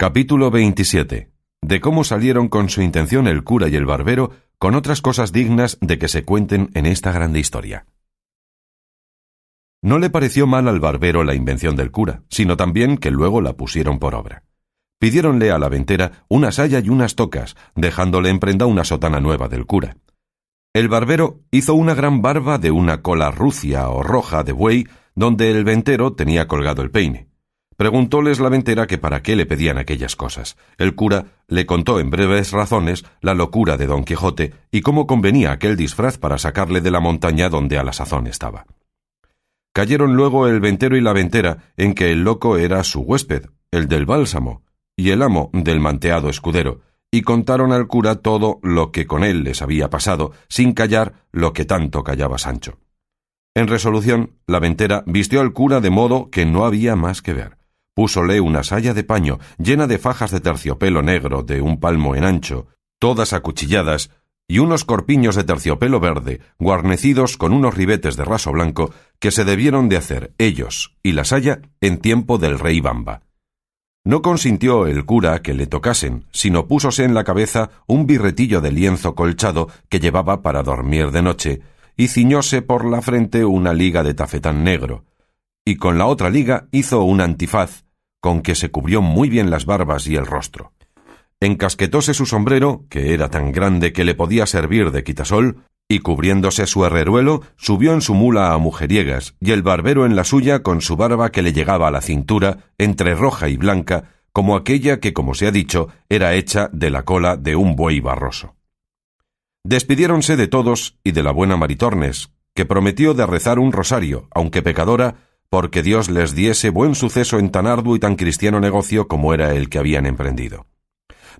Capítulo 27. De cómo salieron con su intención el cura y el barbero con otras cosas dignas de que se cuenten en esta grande historia. No le pareció mal al barbero la invención del cura, sino también que luego la pusieron por obra. Pidiéronle a la ventera una saya y unas tocas, dejándole en prenda una sotana nueva del cura. El barbero hizo una gran barba de una cola rucia o roja de buey, donde el ventero tenía colgado el peine. Preguntóles la ventera que para qué le pedían aquellas cosas. El cura le contó en breves razones la locura de don Quijote y cómo convenía aquel disfraz para sacarle de la montaña donde a la sazón estaba. Cayeron luego el ventero y la ventera en que el loco era su huésped, el del bálsamo, y el amo del manteado escudero, y contaron al cura todo lo que con él les había pasado, sin callar lo que tanto callaba Sancho. En resolución, la ventera vistió al cura de modo que no había más que ver. Púsole una saya de paño llena de fajas de terciopelo negro de un palmo en ancho, todas acuchilladas, y unos corpiños de terciopelo verde, guarnecidos con unos ribetes de raso blanco, que se debieron de hacer ellos y la saya en tiempo del rey Bamba. No consintió el cura que le tocasen, sino púsose en la cabeza un birretillo de lienzo colchado que llevaba para dormir de noche, y ciñóse por la frente una liga de tafetán negro, y con la otra liga hizo un antifaz, con que se cubrió muy bien las barbas y el rostro. Encasquetóse su sombrero, que era tan grande que le podía servir de quitasol, y cubriéndose su herreruelo, subió en su mula a mujeriegas, y el barbero en la suya con su barba que le llegaba a la cintura, entre roja y blanca, como aquella que, como se ha dicho, era hecha de la cola de un buey barroso. Despidiéronse de todos y de la buena Maritornes, que prometió de rezar un rosario, aunque pecadora, porque Dios les diese buen suceso en tan arduo y tan cristiano negocio como era el que habían emprendido.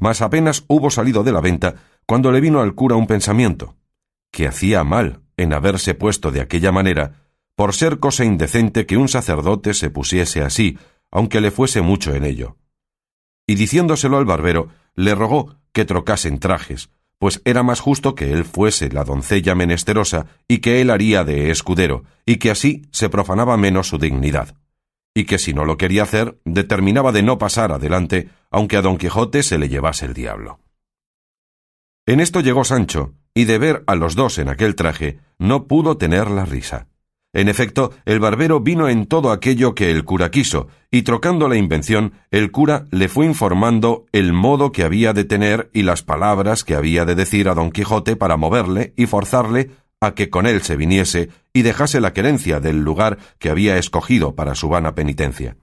Mas apenas hubo salido de la venta, cuando le vino al cura un pensamiento, que hacía mal en haberse puesto de aquella manera, por ser cosa indecente que un sacerdote se pusiese así, aunque le fuese mucho en ello. Y diciéndoselo al barbero, le rogó que trocasen trajes, pues era más justo que él fuese la doncella menesterosa y que él haría de escudero, y que así se profanaba menos su dignidad, y que si no lo quería hacer, determinaba de no pasar adelante, aunque a don Quijote se le llevase el diablo. En esto llegó Sancho, y de ver a los dos en aquel traje, no pudo tener la risa. En efecto, el barbero vino en todo aquello que el cura quiso, y trocando la invención, el cura le fue informando el modo que había de tener y las palabras que había de decir a don Quijote para moverle y forzarle a que con él se viniese y dejase la querencia del lugar que había escogido para su vana penitencia.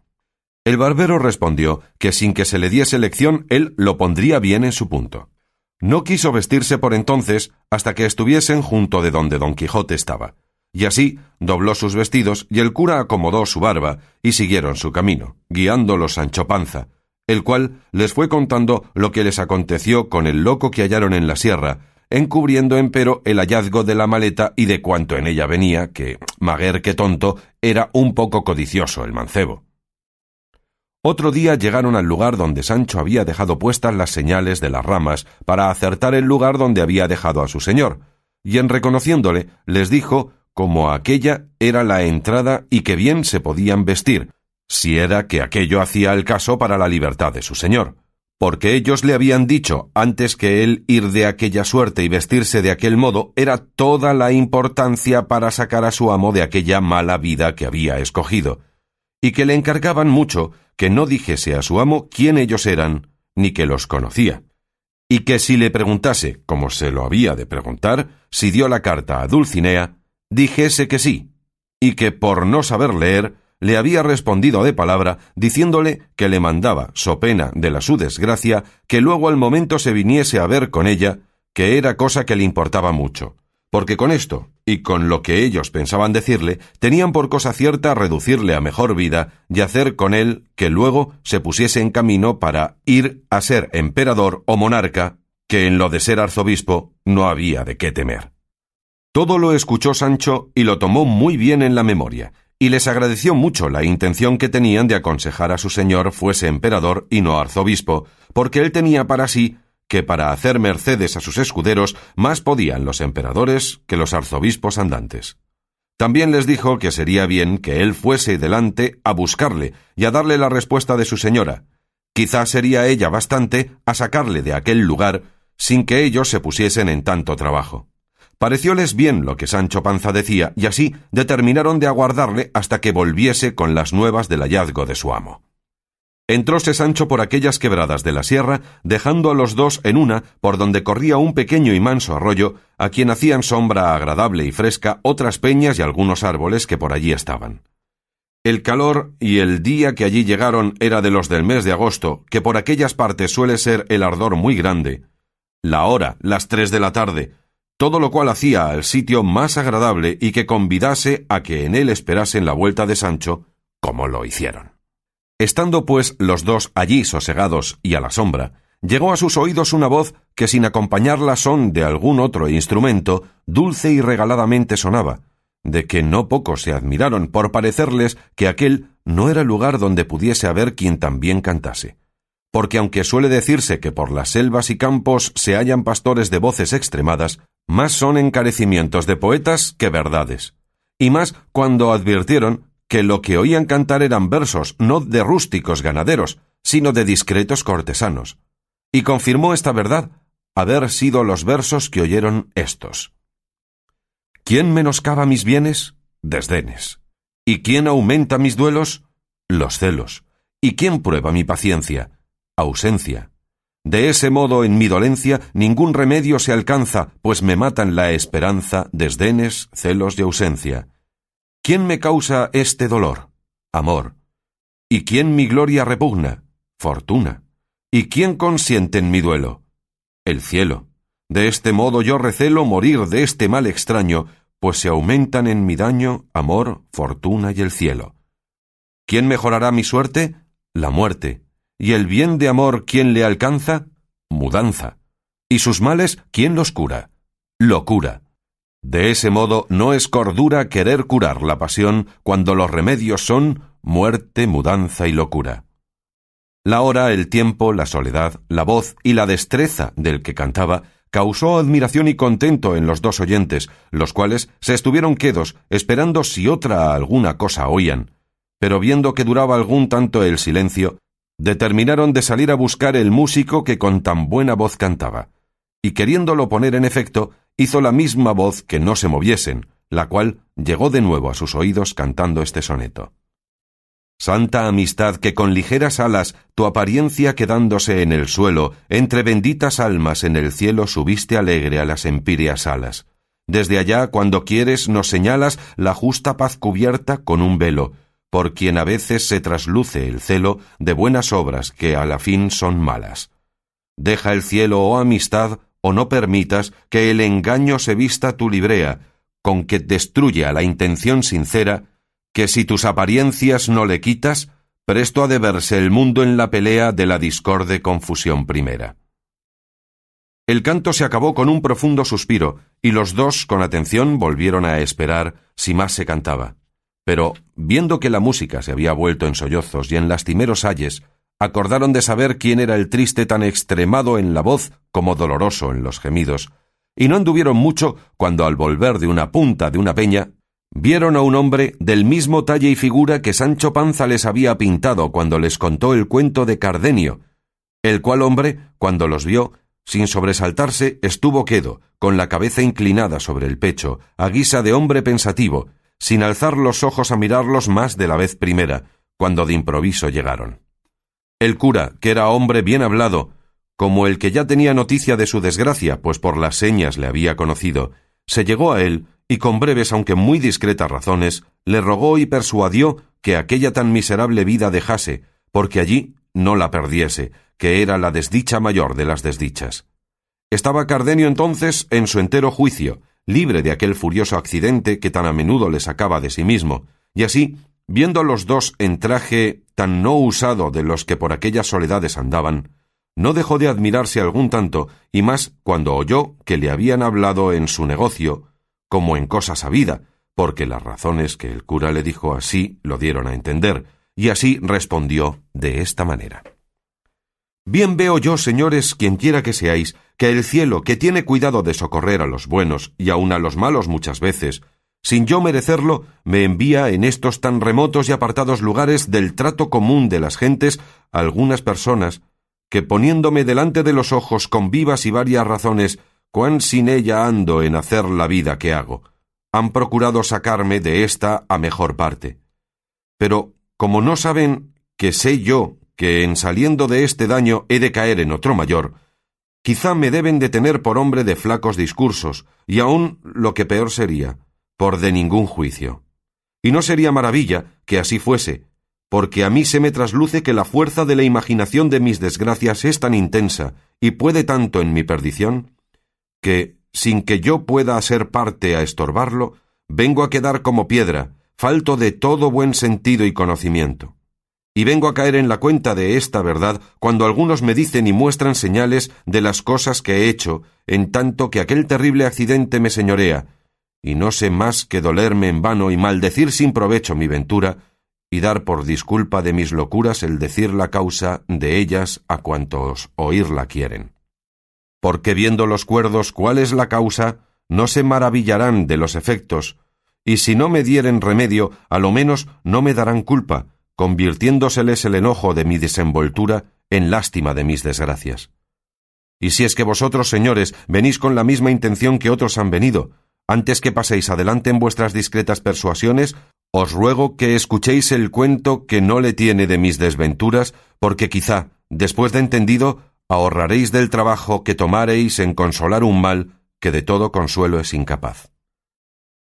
El barbero respondió que sin que se le diese lección él lo pondría bien en su punto. No quiso vestirse por entonces hasta que estuviesen junto de donde don Quijote estaba. Y así dobló sus vestidos y el cura acomodó su barba y siguieron su camino, guiándolos Sancho Panza, el cual les fue contando lo que les aconteció con el loco que hallaron en la sierra, encubriendo empero el hallazgo de la maleta y de cuanto en ella venía, que, maguer que tonto, era un poco codicioso el mancebo. Otro día llegaron al lugar donde Sancho había dejado puestas las señales de las ramas para acertar el lugar donde había dejado a su señor, y en reconociéndole les dijo como aquella era la entrada y que bien se podían vestir, si era que aquello hacía el caso para la libertad de su señor, porque ellos le habían dicho antes que él ir de aquella suerte y vestirse de aquel modo era toda la importancia para sacar a su amo de aquella mala vida que había escogido, y que le encargaban mucho que no dijese a su amo quién ellos eran, ni que los conocía, y que si le preguntase, como se lo había de preguntar, si dio la carta a Dulcinea, dijese que sí, y que por no saber leer, le había respondido de palabra, diciéndole que le mandaba, so pena de la su desgracia, que luego al momento se viniese a ver con ella, que era cosa que le importaba mucho, porque con esto, y con lo que ellos pensaban decirle, tenían por cosa cierta reducirle a mejor vida y hacer con él que luego se pusiese en camino para ir a ser emperador o monarca, que en lo de ser arzobispo no había de qué temer. Todo lo escuchó Sancho y lo tomó muy bien en la memoria, y les agradeció mucho la intención que tenían de aconsejar a su señor fuese emperador y no arzobispo, porque él tenía para sí que para hacer mercedes a sus escuderos más podían los emperadores que los arzobispos andantes. También les dijo que sería bien que él fuese delante a buscarle y a darle la respuesta de su señora, Quizá sería ella bastante a sacarle de aquel lugar sin que ellos se pusiesen en tanto trabajo. Parecióles bien lo que Sancho Panza decía, y así determinaron de aguardarle hasta que volviese con las nuevas del hallazgo de su amo. Entróse Sancho por aquellas quebradas de la sierra, dejando a los dos en una, por donde corría un pequeño y manso arroyo, a quien hacían sombra agradable y fresca otras peñas y algunos árboles que por allí estaban. El calor y el día que allí llegaron era de los del mes de agosto, que por aquellas partes suele ser el ardor muy grande. La hora, las tres de la tarde, todo lo cual hacía al sitio más agradable y que convidase a que en él esperasen la vuelta de Sancho, como lo hicieron. Estando pues los dos allí sosegados y a la sombra, llegó a sus oídos una voz que sin acompañarla son de algún otro instrumento, dulce y regaladamente sonaba, de que no pocos se admiraron por parecerles que aquel no era lugar donde pudiese haber quien también cantase porque aunque suele decirse que por las selvas y campos se hallan pastores de voces extremadas, más son encarecimientos de poetas que verdades, y más cuando advirtieron que lo que oían cantar eran versos no de rústicos ganaderos, sino de discretos cortesanos. Y confirmó esta verdad haber sido los versos que oyeron estos. ¿Quién menoscaba mis bienes? Desdenes. ¿Y quién aumenta mis duelos? Los celos. ¿Y quién prueba mi paciencia? Ausencia. De ese modo en mi dolencia ningún remedio se alcanza, pues me matan la esperanza, desdenes, celos y ausencia. ¿Quién me causa este dolor? Amor. ¿Y quién mi gloria repugna? Fortuna. ¿Y quién consiente en mi duelo? El cielo. De este modo yo recelo morir de este mal extraño, pues se aumentan en mi daño amor, fortuna y el cielo. ¿Quién mejorará mi suerte? La muerte. ¿Y el bien de amor quién le alcanza? Mudanza. ¿Y sus males quién los cura? Locura. De ese modo no es cordura querer curar la pasión cuando los remedios son muerte, mudanza y locura. La hora, el tiempo, la soledad, la voz y la destreza del que cantaba causó admiración y contento en los dos oyentes, los cuales se estuvieron quedos esperando si otra alguna cosa oían. Pero viendo que duraba algún tanto el silencio, determinaron de salir a buscar el músico que con tan buena voz cantaba, y queriéndolo poner en efecto, hizo la misma voz que no se moviesen, la cual llegó de nuevo a sus oídos cantando este soneto. Santa amistad que con ligeras alas tu apariencia quedándose en el suelo, entre benditas almas en el cielo subiste alegre a las empíreas alas. Desde allá, cuando quieres, nos señalas la justa paz cubierta con un velo, por quien a veces se trasluce el celo de buenas obras que a la fin son malas. Deja el cielo, oh amistad, o no permitas que el engaño se vista tu librea, con que destruye a la intención sincera, que si tus apariencias no le quitas, presto ha de verse el mundo en la pelea de la discorde confusión primera. El canto se acabó con un profundo suspiro, y los dos con atención volvieron a esperar si más se cantaba. Pero, viendo que la música se había vuelto en sollozos y en lastimeros ayes, acordaron de saber quién era el triste tan extremado en la voz como doloroso en los gemidos, y no anduvieron mucho cuando al volver de una punta de una peña vieron a un hombre del mismo talle y figura que Sancho Panza les había pintado cuando les contó el cuento de Cardenio, el cual hombre, cuando los vio, sin sobresaltarse, estuvo quedo, con la cabeza inclinada sobre el pecho, a guisa de hombre pensativo, sin alzar los ojos a mirarlos más de la vez primera, cuando de improviso llegaron. El cura, que era hombre bien hablado, como el que ya tenía noticia de su desgracia, pues por las señas le había conocido, se llegó a él y con breves aunque muy discretas razones le rogó y persuadió que aquella tan miserable vida dejase, porque allí no la perdiese, que era la desdicha mayor de las desdichas. Estaba Cardenio entonces en su entero juicio, libre de aquel furioso accidente que tan a menudo le sacaba de sí mismo, y así, viendo a los dos en traje tan no usado de los que por aquellas soledades andaban, no dejó de admirarse algún tanto, y más cuando oyó que le habían hablado en su negocio, como en cosa sabida, porque las razones que el cura le dijo así lo dieron a entender, y así respondió de esta manera. Bien veo yo, señores, quien quiera que seáis, que el cielo, que tiene cuidado de socorrer a los buenos y aun a los malos muchas veces, sin yo merecerlo, me envía en estos tan remotos y apartados lugares del trato común de las gentes algunas personas que poniéndome delante de los ojos con vivas y varias razones cuán sin ella ando en hacer la vida que hago, han procurado sacarme de esta a mejor parte. Pero como no saben que sé yo que en saliendo de este daño he de caer en otro mayor, quizá me deben de tener por hombre de flacos discursos, y aun lo que peor sería, por de ningún juicio. Y no sería maravilla que así fuese, porque a mí se me trasluce que la fuerza de la imaginación de mis desgracias es tan intensa y puede tanto en mi perdición, que, sin que yo pueda ser parte a estorbarlo, vengo a quedar como piedra, falto de todo buen sentido y conocimiento. Y vengo a caer en la cuenta de esta verdad cuando algunos me dicen y muestran señales de las cosas que he hecho, en tanto que aquel terrible accidente me señorea, y no sé más que dolerme en vano y maldecir sin provecho mi ventura, y dar por disculpa de mis locuras el decir la causa de ellas a cuantos oírla quieren. Porque viendo los cuerdos cuál es la causa, no se maravillarán de los efectos, y si no me dieren remedio, a lo menos no me darán culpa, convirtiéndoseles el enojo de mi desenvoltura en lástima de mis desgracias. Y si es que vosotros, señores, venís con la misma intención que otros han venido, antes que paséis adelante en vuestras discretas persuasiones, os ruego que escuchéis el cuento que no le tiene de mis desventuras, porque quizá, después de entendido, ahorraréis del trabajo que tomaréis en consolar un mal que de todo consuelo es incapaz.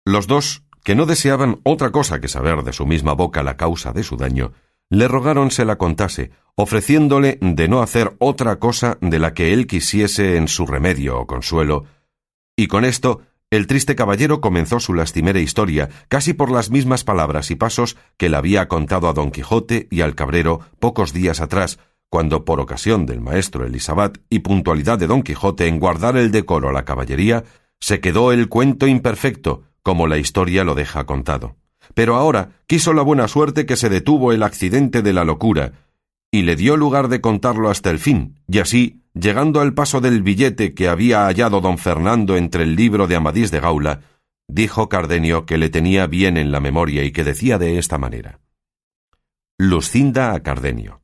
Los dos, que no deseaban otra cosa que saber de su misma boca la causa de su daño, le rogaron se la contase, ofreciéndole de no hacer otra cosa de la que él quisiese en su remedio o consuelo, y con esto el triste caballero comenzó su lastimera historia, casi por las mismas palabras y pasos que le había contado a don Quijote y al cabrero pocos días atrás, cuando por ocasión del maestro Elisabat y puntualidad de don Quijote en guardar el decoro a la caballería, se quedó el cuento imperfecto, como la historia lo deja contado. Pero ahora quiso la buena suerte que se detuvo el accidente de la locura, y le dio lugar de contarlo hasta el fin, y así llegando al paso del billete que había hallado don Fernando entre el libro de Amadís de Gaula, dijo Cardenio que le tenía bien en la memoria y que decía de esta manera. Lucinda a Cardenio.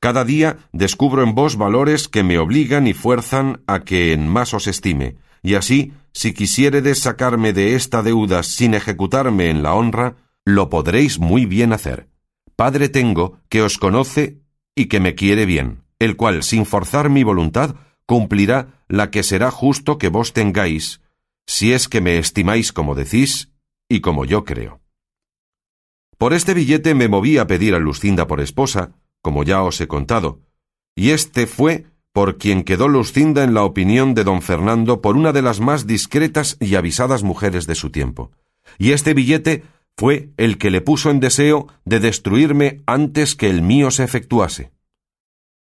Cada día descubro en vos valores que me obligan y fuerzan a que en más os estime, y así, si quisiéredes sacarme de esta deuda sin ejecutarme en la honra, lo podréis muy bien hacer. Padre tengo que os conoce y que me quiere bien el cual, sin forzar mi voluntad, cumplirá la que será justo que vos tengáis, si es que me estimáis como decís y como yo creo. Por este billete me moví a pedir a Lucinda por esposa, como ya os he contado, y este fue por quien quedó Lucinda en la opinión de don Fernando por una de las más discretas y avisadas mujeres de su tiempo. Y este billete fue el que le puso en deseo de destruirme antes que el mío se efectuase.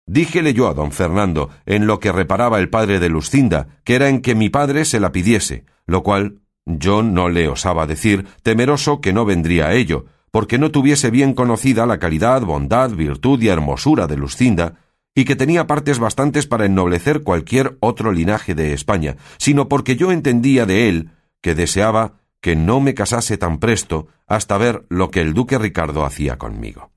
Díjele yo a don Fernando, en lo que reparaba el padre de Lucinda, que era en que mi padre se la pidiese, lo cual yo no le osaba decir, temeroso que no vendría a ello, porque no tuviese bien conocida la calidad, bondad, virtud y hermosura de Lucinda, y que tenía partes bastantes para ennoblecer cualquier otro linaje de España, sino porque yo entendía de él que deseaba que no me casase tan presto hasta ver lo que el duque Ricardo hacía conmigo.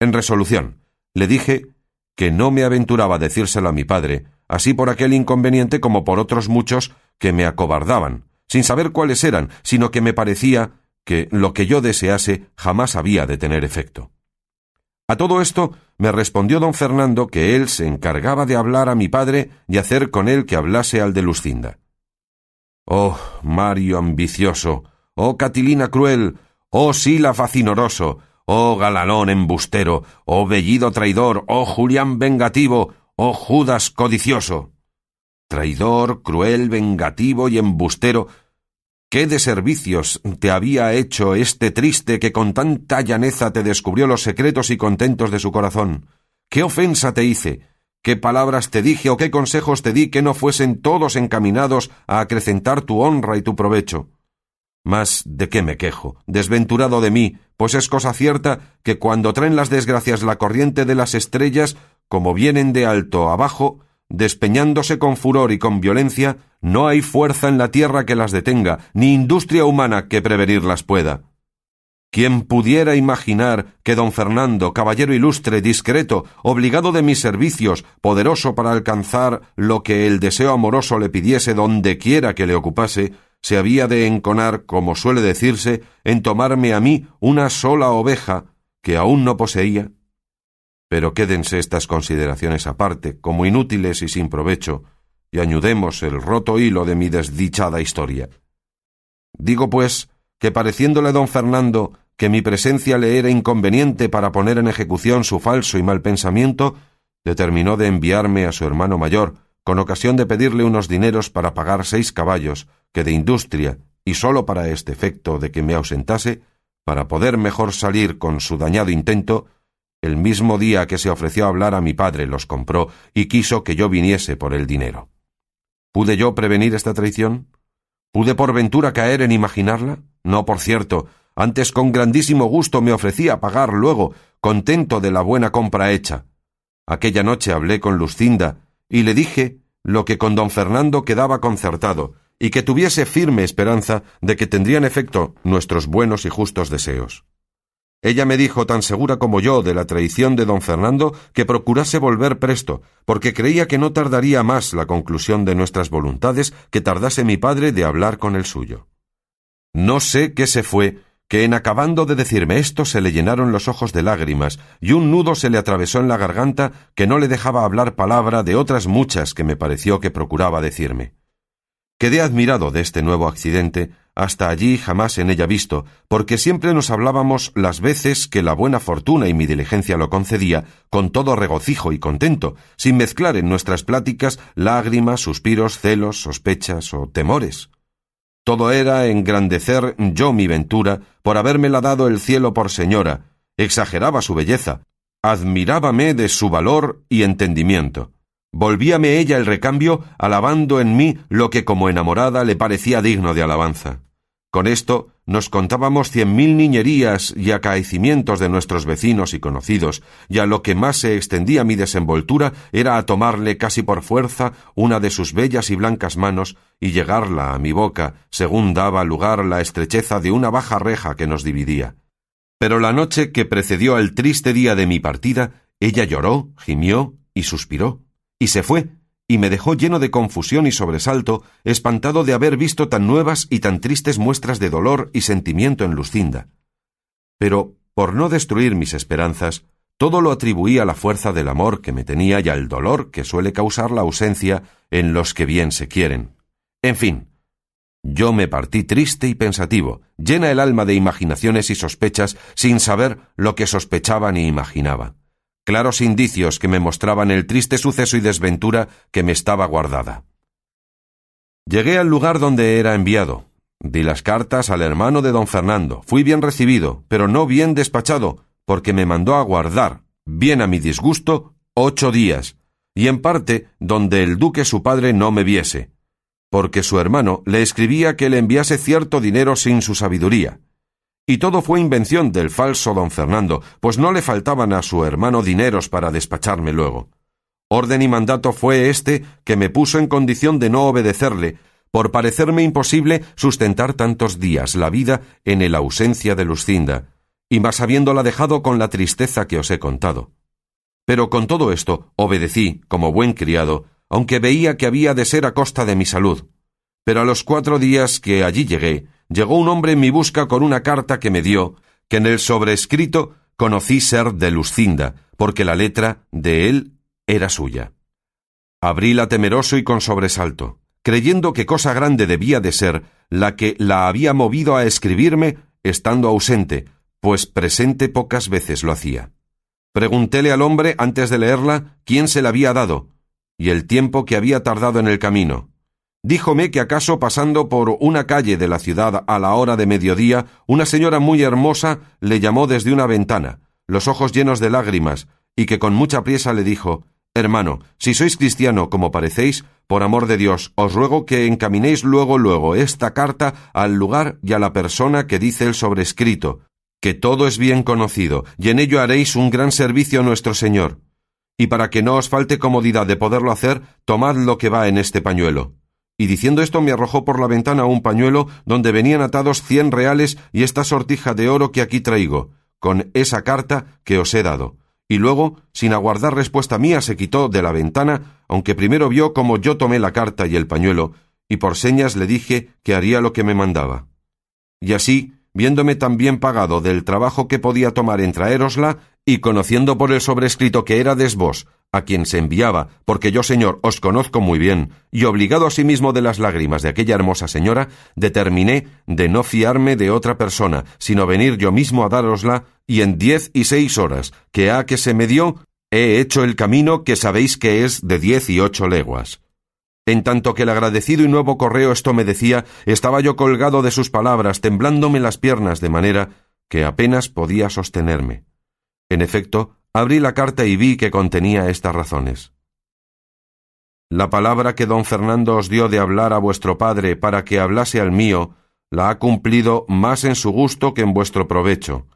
En resolución, le dije que no me aventuraba a decírselo a mi padre, así por aquel inconveniente como por otros muchos que me acobardaban, sin saber cuáles eran, sino que me parecía que lo que yo desease jamás había de tener efecto. A todo esto me respondió don Fernando que él se encargaba de hablar a mi padre y hacer con él que hablase al de Lucinda. Oh, Mario ambicioso, oh Catilina cruel, oh Sila facinoroso, oh galanón embustero, oh bellido traidor, oh Julián vengativo, oh Judas codicioso. Traidor, cruel, vengativo y embustero, ¿qué de servicios te había hecho este triste que con tanta llaneza te descubrió los secretos y contentos de su corazón? ¿Qué ofensa te hice? ¿Qué palabras te dije o qué consejos te di que no fuesen todos encaminados a acrecentar tu honra y tu provecho? Mas ¿de qué me quejo? Desventurado de mí, pues es cosa cierta que cuando traen las desgracias la corriente de las estrellas, como vienen de alto abajo, despeñándose con furor y con violencia, no hay fuerza en la tierra que las detenga, ni industria humana que prevenirlas pueda. ¿Quién pudiera imaginar que don Fernando, caballero ilustre, discreto, obligado de mis servicios, poderoso para alcanzar lo que el deseo amoroso le pidiese donde quiera que le ocupase, se había de enconar, como suele decirse, en tomarme a mí una sola oveja que aún no poseía? Pero quédense estas consideraciones aparte, como inútiles y sin provecho, y añudemos el roto hilo de mi desdichada historia. Digo, pues, que pareciéndole don Fernando que mi presencia le era inconveniente para poner en ejecución su falso y mal pensamiento, determinó de enviarme a su hermano mayor, con ocasión de pedirle unos dineros para pagar seis caballos, que de industria, y sólo para este efecto de que me ausentase, para poder mejor salir con su dañado intento, el mismo día que se ofreció hablar a mi padre los compró y quiso que yo viniese por el dinero. ¿Pude yo prevenir esta traición? ¿Pude por ventura caer en imaginarla? No, por cierto, antes con grandísimo gusto me ofrecí a pagar luego, contento de la buena compra hecha. Aquella noche hablé con Lucinda y le dije lo que con don Fernando quedaba concertado, y que tuviese firme esperanza de que tendrían efecto nuestros buenos y justos deseos. Ella me dijo tan segura como yo de la traición de don Fernando que procurase volver presto, porque creía que no tardaría más la conclusión de nuestras voluntades que tardase mi padre de hablar con el suyo. No sé qué se fue, que en acabando de decirme esto se le llenaron los ojos de lágrimas y un nudo se le atravesó en la garganta que no le dejaba hablar palabra de otras muchas que me pareció que procuraba decirme. Quedé admirado de este nuevo accidente, hasta allí jamás en ella visto, porque siempre nos hablábamos las veces que la buena fortuna y mi diligencia lo concedía, con todo regocijo y contento, sin mezclar en nuestras pláticas lágrimas, suspiros, celos, sospechas o temores. Todo era engrandecer yo mi ventura por habérmela dado el cielo por señora, exageraba su belleza, admirábame de su valor y entendimiento. Volvíame ella el recambio alabando en mí lo que como enamorada le parecía digno de alabanza. Con esto nos contábamos cien mil niñerías y acaecimientos de nuestros vecinos y conocidos, y a lo que más se extendía mi desenvoltura era a tomarle casi por fuerza una de sus bellas y blancas manos y llegarla a mi boca, según daba lugar la estrecheza de una baja reja que nos dividía. Pero la noche que precedió al triste día de mi partida, ella lloró, gimió y suspiró, y se fue, y me dejó lleno de confusión y sobresalto, espantado de haber visto tan nuevas y tan tristes muestras de dolor y sentimiento en Lucinda. Pero, por no destruir mis esperanzas, todo lo atribuí a la fuerza del amor que me tenía y al dolor que suele causar la ausencia en los que bien se quieren. En fin, yo me partí triste y pensativo, llena el alma de imaginaciones y sospechas, sin saber lo que sospechaba ni imaginaba claros indicios que me mostraban el triste suceso y desventura que me estaba guardada. Llegué al lugar donde era enviado. Di las cartas al hermano de don Fernando. Fui bien recibido, pero no bien despachado, porque me mandó a guardar, bien a mi disgusto, ocho días, y en parte donde el duque su padre no me viese, porque su hermano le escribía que le enviase cierto dinero sin su sabiduría, y todo fue invención del falso don Fernando, pues no le faltaban a su hermano dineros para despacharme luego. Orden y mandato fue este que me puso en condición de no obedecerle, por parecerme imposible sustentar tantos días la vida en el ausencia de Lucinda, y más habiéndola dejado con la tristeza que os he contado. Pero con todo esto obedecí, como buen criado, aunque veía que había de ser a costa de mi salud. Pero a los cuatro días que allí llegué, llegó un hombre en mi busca con una carta que me dio, que en el sobrescrito conocí ser de Lucinda, porque la letra de él era suya. Abríla temeroso y con sobresalto, creyendo que cosa grande debía de ser la que la había movido a escribirme estando ausente, pues presente pocas veces lo hacía. Preguntéle al hombre antes de leerla quién se la había dado, y el tiempo que había tardado en el camino, Díjome que acaso pasando por una calle de la ciudad a la hora de mediodía, una señora muy hermosa le llamó desde una ventana, los ojos llenos de lágrimas, y que con mucha priesa le dijo Hermano, si sois cristiano como parecéis, por amor de Dios, os ruego que encaminéis luego luego esta carta al lugar y a la persona que dice el sobrescrito, que todo es bien conocido, y en ello haréis un gran servicio a nuestro Señor. y para que no os falte comodidad de poderlo hacer, tomad lo que va en este pañuelo. Y diciendo esto me arrojó por la ventana un pañuelo donde venían atados cien reales y esta sortija de oro que aquí traigo, con esa carta que os he dado. Y luego, sin aguardar respuesta mía, se quitó de la ventana, aunque primero vio como yo tomé la carta y el pañuelo, y por señas le dije que haría lo que me mandaba. Y así, viéndome tan bien pagado del trabajo que podía tomar en traérosla, y conociendo por el sobrescrito que era vos, a quien se enviaba, porque yo, señor, os conozco muy bien, y obligado asimismo de las lágrimas de aquella hermosa señora, determiné de no fiarme de otra persona, sino venir yo mismo a dárosla, y en diez y seis horas, que ha que se me dio, he hecho el camino que sabéis que es de diez y ocho leguas. En tanto que el agradecido y nuevo correo esto me decía, estaba yo colgado de sus palabras, temblándome las piernas de manera que apenas podía sostenerme. En efecto, abrí la carta y vi que contenía estas razones. La palabra que don Fernando os dio de hablar a vuestro padre para que hablase al mío, la ha cumplido más en su gusto que en vuestro provecho.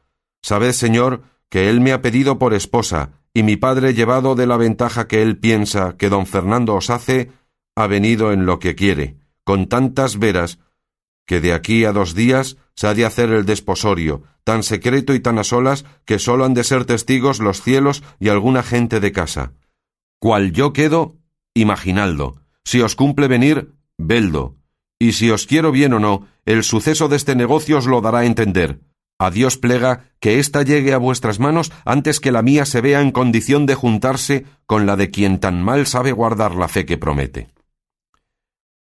Sabed, señor, que él me ha pedido por esposa, y mi padre, llevado de la ventaja que él piensa que don Fernando os hace, ha venido en lo que quiere, con tantas veras, que de aquí a dos días se ha de hacer el desposorio, tan secreto y tan a solas que sólo han de ser testigos los cielos y alguna gente de casa. Cual yo quedo, imaginaldo. Si os cumple venir, veldo. Y si os quiero bien o no, el suceso de este negocio os lo dará a entender. A Dios plega que ésta llegue a vuestras manos antes que la mía se vea en condición de juntarse con la de quien tan mal sabe guardar la fe que promete.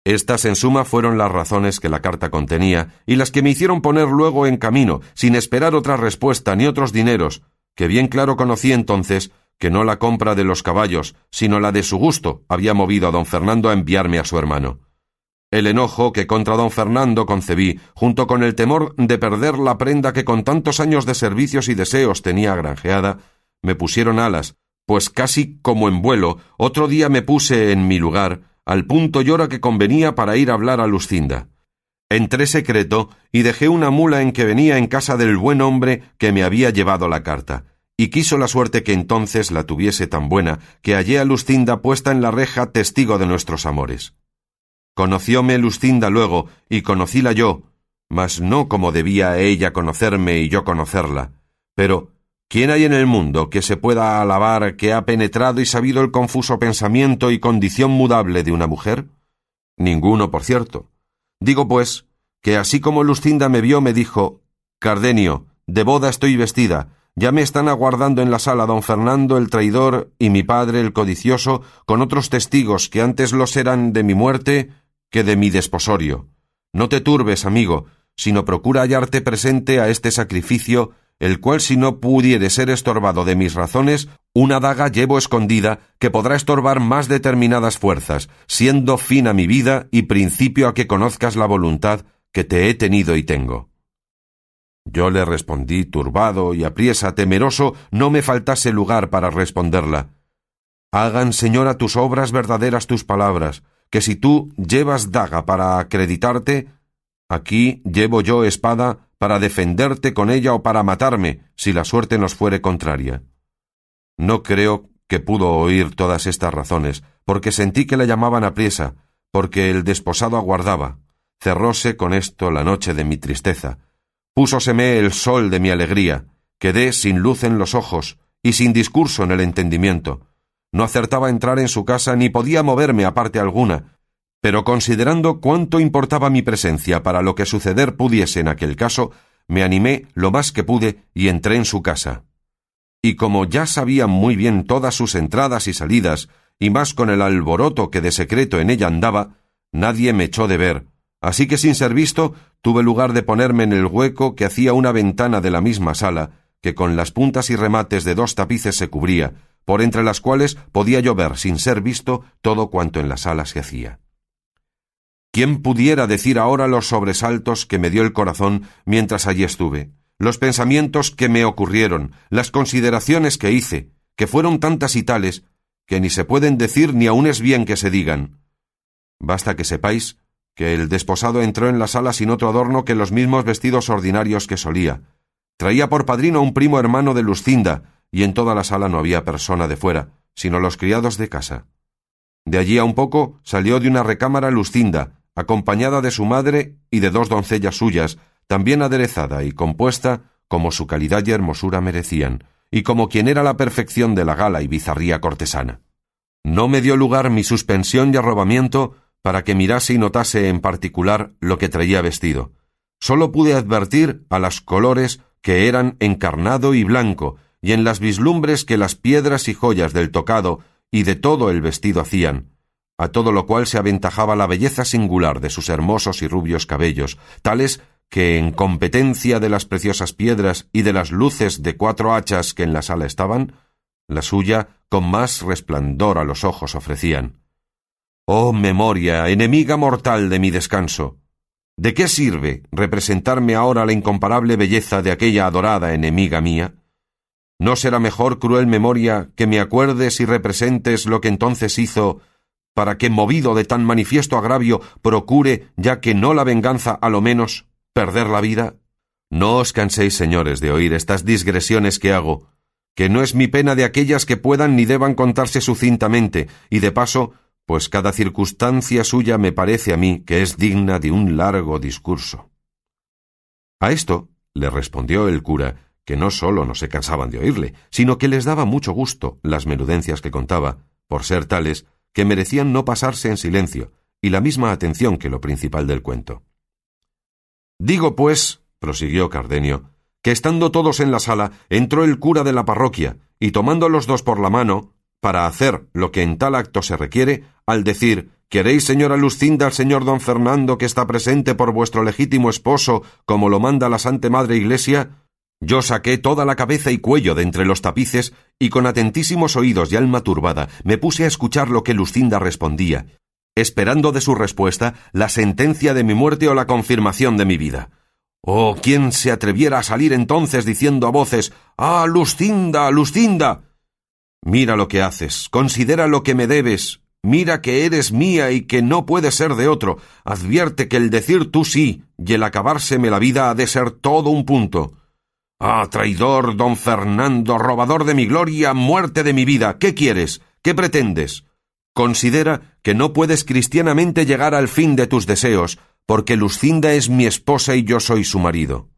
Estas, en suma, fueron las razones que la carta contenía y las que me hicieron poner luego en camino, sin esperar otra respuesta ni otros dineros, que bien claro conocí entonces que no la compra de los caballos, sino la de su gusto, había movido a don Fernando a enviarme a su hermano. El enojo que contra don Fernando concebí, junto con el temor de perder la prenda que con tantos años de servicios y deseos tenía granjeada, me pusieron alas, pues casi como en vuelo, otro día me puse en mi lugar, al punto y hora que convenía para ir a hablar a Lucinda. Entré secreto y dejé una mula en que venía en casa del buen hombre que me había llevado la carta, y quiso la suerte que entonces la tuviese tan buena que hallé a Lucinda puesta en la reja testigo de nuestros amores. Conocióme Lucinda luego, y conocíla yo, mas no como debía ella conocerme y yo conocerla, pero ¿Quién hay en el mundo que se pueda alabar que ha penetrado y sabido el confuso pensamiento y condición mudable de una mujer? Ninguno, por cierto. Digo, pues, que así como Lucinda me vio, me dijo Cardenio, de boda estoy vestida, ya me están aguardando en la sala don Fernando el traidor y mi padre el codicioso, con otros testigos que antes los eran de mi muerte que de mi desposorio. No te turbes, amigo, sino procura hallarte presente a este sacrificio el cual si no pudiere ser estorbado de mis razones, una daga llevo escondida que podrá estorbar más determinadas fuerzas, siendo fin a mi vida y principio a que conozcas la voluntad que te he tenido y tengo. Yo le respondí turbado y apriesa, temeroso, no me faltase lugar para responderla. Hagan, señora, tus obras verdaderas tus palabras, que si tú llevas daga para acreditarte, aquí llevo yo espada para defenderte con ella o para matarme, si la suerte nos fuere contraria. No creo que pudo oír todas estas razones, porque sentí que la llamaban a priesa, porque el desposado aguardaba. Cerróse con esto la noche de mi tristeza. Púsoseme el sol de mi alegría. Quedé sin luz en los ojos y sin discurso en el entendimiento. No acertaba entrar en su casa ni podía moverme a parte alguna, pero considerando cuánto importaba mi presencia para lo que suceder pudiese en aquel caso, me animé lo más que pude y entré en su casa. Y como ya sabía muy bien todas sus entradas y salidas, y más con el alboroto que de secreto en ella andaba, nadie me echó de ver, así que sin ser visto tuve lugar de ponerme en el hueco que hacía una ventana de la misma sala, que con las puntas y remates de dos tapices se cubría, por entre las cuales podía yo ver sin ser visto todo cuanto en la sala se hacía. ¿Quién pudiera decir ahora los sobresaltos que me dio el corazón mientras allí estuve? Los pensamientos que me ocurrieron, las consideraciones que hice, que fueron tantas y tales, que ni se pueden decir ni aun es bien que se digan. Basta que sepáis que el desposado entró en la sala sin otro adorno que los mismos vestidos ordinarios que solía. Traía por padrino un primo hermano de Lucinda, y en toda la sala no había persona de fuera, sino los criados de casa. De allí a un poco salió de una recámara Lucinda, acompañada de su madre y de dos doncellas suyas, también aderezada y compuesta como su calidad y hermosura merecían, y como quien era la perfección de la gala y bizarría cortesana. No me dio lugar mi suspensión y arrobamiento para que mirase y notase en particular lo que traía vestido. Sólo pude advertir a las colores que eran encarnado y blanco, y en las vislumbres que las piedras y joyas del tocado y de todo el vestido hacían, a todo lo cual se aventajaba la belleza singular de sus hermosos y rubios cabellos, tales que en competencia de las preciosas piedras y de las luces de cuatro hachas que en la sala estaban, la suya con más resplandor a los ojos ofrecían. Oh memoria, enemiga mortal de mi descanso. ¿De qué sirve representarme ahora la incomparable belleza de aquella adorada enemiga mía? ¿No será mejor, cruel memoria, que me acuerdes y representes lo que entonces hizo, para que, movido de tan manifiesto agravio, procure, ya que no la venganza a lo menos, perder la vida? No os canséis, señores, de oír estas digresiones que hago, que no es mi pena de aquellas que puedan ni deban contarse sucintamente, y de paso pues cada circunstancia suya me parece a mí que es digna de un largo discurso. A esto le respondió el cura que no sólo no se cansaban de oírle, sino que les daba mucho gusto las menudencias que contaba, por ser tales que merecían no pasarse en silencio, y la misma atención que lo principal del cuento. Digo, pues, prosiguió Cardenio, que estando todos en la sala, entró el cura de la parroquia, y tomando los dos por la mano, para hacer lo que en tal acto se requiere, al decir ¿Queréis, señora Lucinda, al señor don Fernando, que está presente por vuestro legítimo esposo, como lo manda la Santa Madre Iglesia? Yo saqué toda la cabeza y cuello de entre los tapices, y con atentísimos oídos y alma turbada me puse a escuchar lo que Lucinda respondía, esperando de su respuesta la sentencia de mi muerte o la confirmación de mi vida. Oh, quién se atreviera a salir entonces diciendo a voces Ah, Lucinda, Lucinda. Mira lo que haces, considera lo que me debes, mira que eres mía y que no puede ser de otro, advierte que el decir tú sí y el acabárseme la vida ha de ser todo un punto. Ah, traidor, don Fernando, robador de mi gloria, muerte de mi vida, ¿qué quieres? ¿Qué pretendes? Considera que no puedes cristianamente llegar al fin de tus deseos, porque Lucinda es mi esposa y yo soy su marido.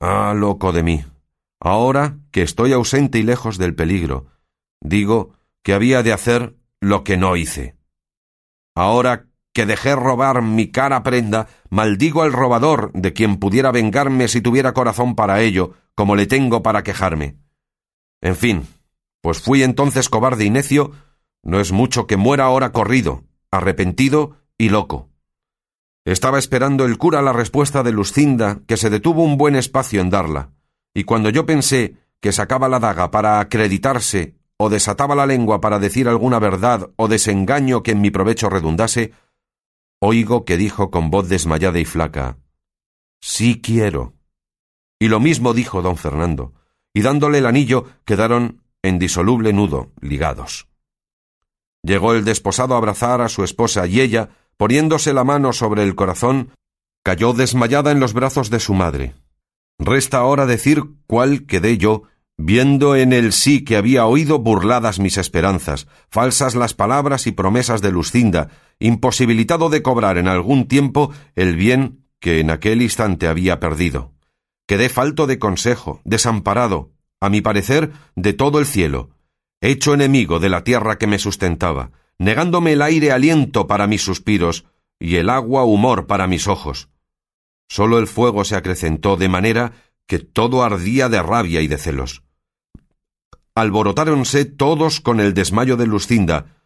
Ah, loco de mí. Ahora que estoy ausente y lejos del peligro, Digo que había de hacer lo que no hice. Ahora que dejé robar mi cara prenda, maldigo al robador de quien pudiera vengarme si tuviera corazón para ello, como le tengo para quejarme. En fin, pues fui entonces cobarde y necio, no es mucho que muera ahora corrido, arrepentido y loco. Estaba esperando el cura la respuesta de Lucinda, que se detuvo un buen espacio en darla, y cuando yo pensé que sacaba la daga para acreditarse o desataba la lengua para decir alguna verdad o desengaño que en mi provecho redundase, oigo que dijo con voz desmayada y flaca Sí quiero. Y lo mismo dijo don Fernando, y dándole el anillo quedaron en disoluble nudo, ligados. Llegó el desposado a abrazar a su esposa y ella, poniéndose la mano sobre el corazón, cayó desmayada en los brazos de su madre. Resta ahora decir cuál quedé yo viendo en el sí que había oído burladas mis esperanzas, falsas las palabras y promesas de Lucinda, imposibilitado de cobrar en algún tiempo el bien que en aquel instante había perdido. Quedé falto de consejo, desamparado, a mi parecer, de todo el cielo, hecho enemigo de la tierra que me sustentaba, negándome el aire aliento para mis suspiros y el agua humor para mis ojos. Sólo el fuego se acrecentó de manera que todo ardía de rabia y de celos. Alborotáronse todos con el desmayo de Lucinda,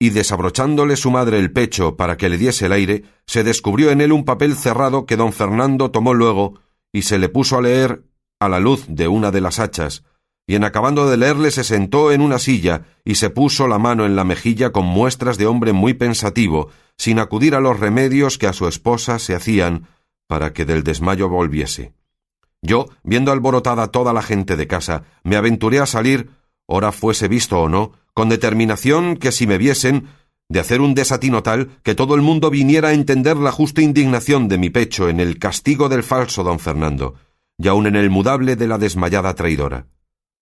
y desabrochándole su madre el pecho para que le diese el aire, se descubrió en él un papel cerrado que don Fernando tomó luego y se le puso a leer a la luz de una de las hachas, y en acabando de leerle se sentó en una silla y se puso la mano en la mejilla con muestras de hombre muy pensativo, sin acudir a los remedios que a su esposa se hacían para que del desmayo volviese. Yo, viendo alborotada toda la gente de casa, me aventuré a salir, ora fuese visto o no, con determinación que si me viesen, de hacer un desatino tal que todo el mundo viniera a entender la justa indignación de mi pecho en el castigo del falso don Fernando, y aun en el mudable de la desmayada traidora.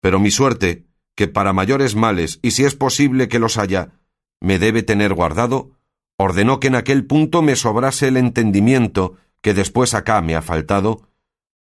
Pero mi suerte, que para mayores males, y si es posible que los haya, me debe tener guardado, ordenó que en aquel punto me sobrase el entendimiento que después acá me ha faltado,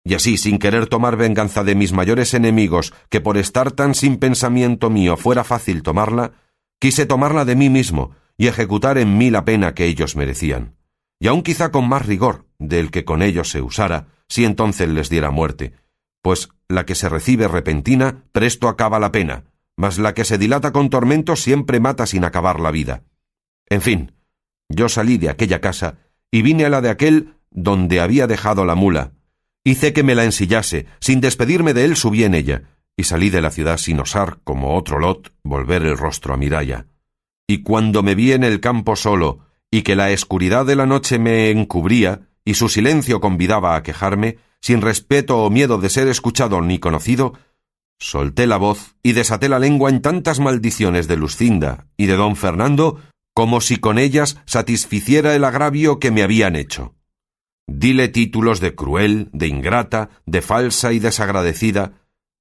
y así, sin querer tomar venganza de mis mayores enemigos, que por estar tan sin pensamiento mío fuera fácil tomarla, quise tomarla de mí mismo y ejecutar en mí la pena que ellos merecían, y aun quizá con más rigor del que con ellos se usara, si entonces les diera muerte, pues la que se recibe repentina presto acaba la pena, mas la que se dilata con tormento siempre mata sin acabar la vida. En fin, yo salí de aquella casa y vine a la de aquel donde había dejado la mula. Hice que me la ensillase, sin despedirme de él subí en ella, y salí de la ciudad sin osar, como otro Lot, volver el rostro a Miraya. Y cuando me vi en el campo solo, y que la escuridad de la noche me encubría, y su silencio convidaba a quejarme, sin respeto o miedo de ser escuchado ni conocido, solté la voz y desaté la lengua en tantas maldiciones de Lucinda y de don Fernando como si con ellas satisficiera el agravio que me habían hecho. Dile títulos de cruel, de ingrata, de falsa y desagradecida,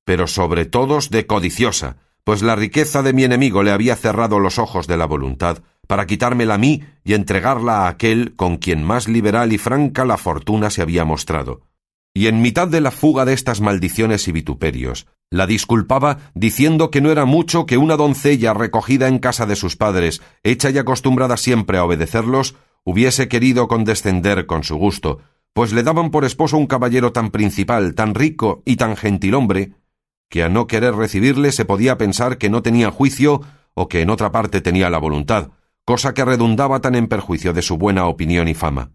pero sobre todos de codiciosa, pues la riqueza de mi enemigo le había cerrado los ojos de la voluntad para quitármela a mí y entregarla a aquel con quien más liberal y franca la fortuna se había mostrado. Y en mitad de la fuga de estas maldiciones y vituperios, la disculpaba diciendo que no era mucho que una doncella recogida en casa de sus padres, hecha y acostumbrada siempre a obedecerlos, hubiese querido condescender con su gusto, pues le daban por esposo un caballero tan principal, tan rico y tan gentilhombre, que a no querer recibirle se podía pensar que no tenía juicio o que en otra parte tenía la voluntad, cosa que redundaba tan en perjuicio de su buena opinión y fama.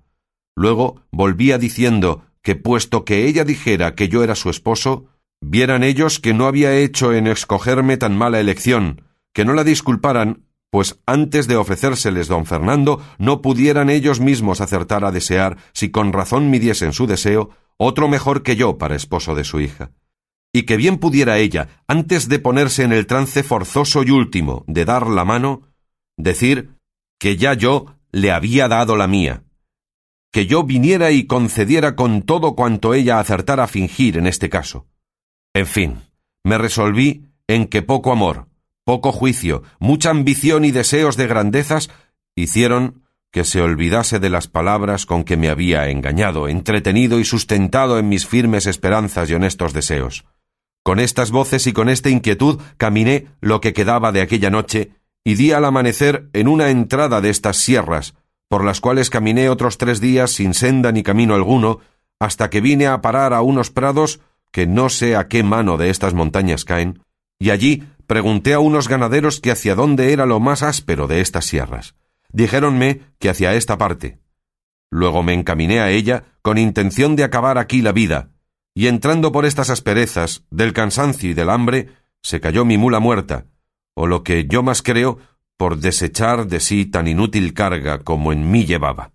Luego volvía diciendo que puesto que ella dijera que yo era su esposo, vieran ellos que no había hecho en escogerme tan mala elección, que no la disculparan pues antes de ofrecérseles don Fernando no pudieran ellos mismos acertar a desear, si con razón midiesen su deseo, otro mejor que yo para esposo de su hija. Y que bien pudiera ella, antes de ponerse en el trance forzoso y último de dar la mano, decir que ya yo le había dado la mía, que yo viniera y concediera con todo cuanto ella acertara a fingir en este caso. En fin, me resolví en que poco amor, poco juicio, mucha ambición y deseos de grandezas hicieron que se olvidase de las palabras con que me había engañado, entretenido y sustentado en mis firmes esperanzas y honestos deseos. Con estas voces y con esta inquietud caminé lo que quedaba de aquella noche y di al amanecer en una entrada de estas sierras, por las cuales caminé otros tres días sin senda ni camino alguno, hasta que vine a parar a unos prados que no sé a qué mano de estas montañas caen, y allí pregunté a unos ganaderos que hacia dónde era lo más áspero de estas sierras. Dijéronme que hacia esta parte. Luego me encaminé a ella con intención de acabar aquí la vida, y entrando por estas asperezas, del cansancio y del hambre, se cayó mi mula muerta, o lo que yo más creo, por desechar de sí tan inútil carga como en mí llevaba.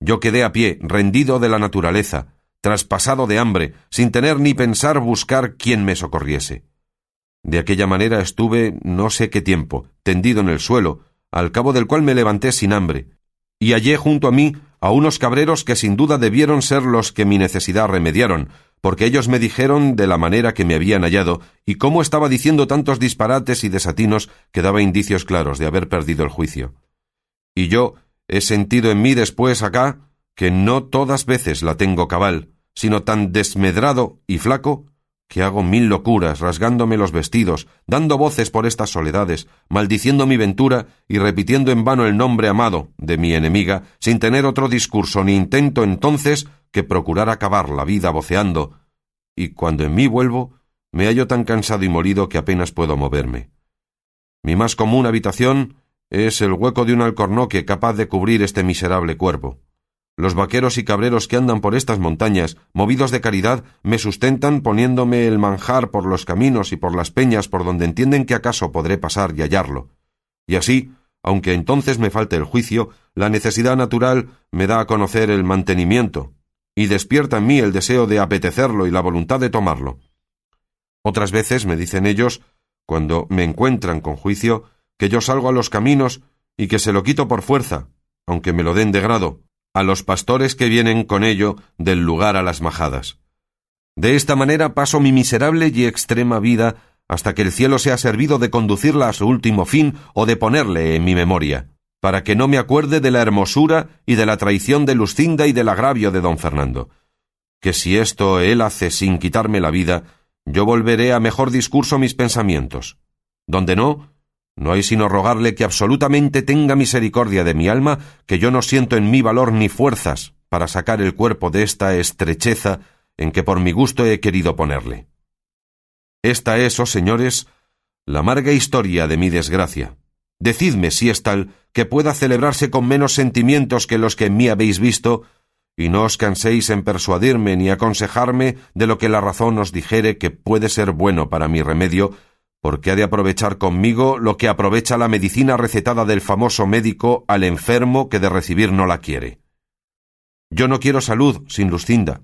Yo quedé a pie, rendido de la naturaleza, traspasado de hambre, sin tener ni pensar buscar quien me socorriese. De aquella manera estuve no sé qué tiempo, tendido en el suelo, al cabo del cual me levanté sin hambre, y hallé junto a mí a unos cabreros que sin duda debieron ser los que mi necesidad remediaron, porque ellos me dijeron de la manera que me habían hallado y cómo estaba diciendo tantos disparates y desatinos que daba indicios claros de haber perdido el juicio. Y yo he sentido en mí después acá que no todas veces la tengo cabal, sino tan desmedrado y flaco que hago mil locuras, rasgándome los vestidos, dando voces por estas soledades, maldiciendo mi ventura y repitiendo en vano el nombre amado de mi enemiga, sin tener otro discurso ni intento entonces que procurar acabar la vida voceando, y cuando en mí vuelvo, me hallo tan cansado y molido que apenas puedo moverme. Mi más común habitación es el hueco de un alcornoque capaz de cubrir este miserable cuerpo. Los vaqueros y cabreros que andan por estas montañas, movidos de caridad, me sustentan poniéndome el manjar por los caminos y por las peñas por donde entienden que acaso podré pasar y hallarlo. Y así, aunque entonces me falte el juicio, la necesidad natural me da a conocer el mantenimiento, y despierta en mí el deseo de apetecerlo y la voluntad de tomarlo. Otras veces me dicen ellos, cuando me encuentran con juicio, que yo salgo a los caminos y que se lo quito por fuerza, aunque me lo den de grado, a los pastores que vienen con ello del lugar a las majadas. De esta manera paso mi miserable y extrema vida hasta que el cielo sea servido de conducirla a su último fin o de ponerle en mi memoria, para que no me acuerde de la hermosura y de la traición de Lucinda y del agravio de don Fernando. Que si esto él hace sin quitarme la vida, yo volveré a mejor discurso mis pensamientos. Donde no, no hay sino rogarle que absolutamente tenga misericordia de mi alma, que yo no siento en mí valor ni fuerzas para sacar el cuerpo de esta estrecheza en que por mi gusto he querido ponerle. Esta es, oh señores, la amarga historia de mi desgracia. Decidme si es tal que pueda celebrarse con menos sentimientos que los que en mí habéis visto, y no os canséis en persuadirme ni aconsejarme de lo que la razón os dijere que puede ser bueno para mi remedio, porque ha de aprovechar conmigo lo que aprovecha la medicina recetada del famoso médico al enfermo que de recibir no la quiere. Yo no quiero salud sin Lucinda,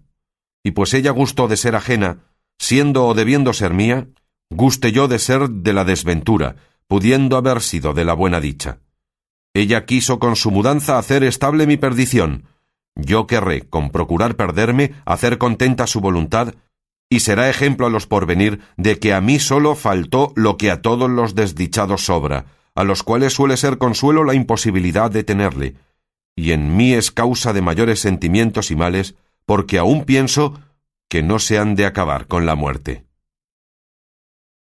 y pues ella gustó de ser ajena, siendo o debiendo ser mía, guste yo de ser de la desventura, pudiendo haber sido de la buena dicha. Ella quiso con su mudanza hacer estable mi perdición. Yo querré, con procurar perderme, hacer contenta su voluntad, y será ejemplo a los porvenir de que a mí solo faltó lo que a todos los desdichados sobra, a los cuales suele ser consuelo la imposibilidad de tenerle, y en mí es causa de mayores sentimientos y males, porque aún pienso que no se han de acabar con la muerte.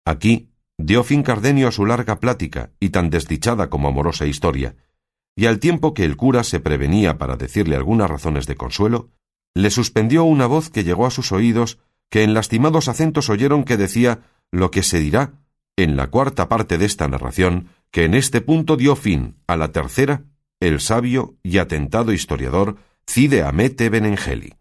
Aquí dio fin Cardenio a su larga plática y tan desdichada como amorosa historia, y al tiempo que el cura se prevenía para decirle algunas razones de consuelo, le suspendió una voz que llegó a sus oídos, que en lastimados acentos oyeron que decía lo que se dirá en la cuarta parte de esta narración, que en este punto dio fin a la tercera el sabio y atentado historiador Cide Amete Benengeli.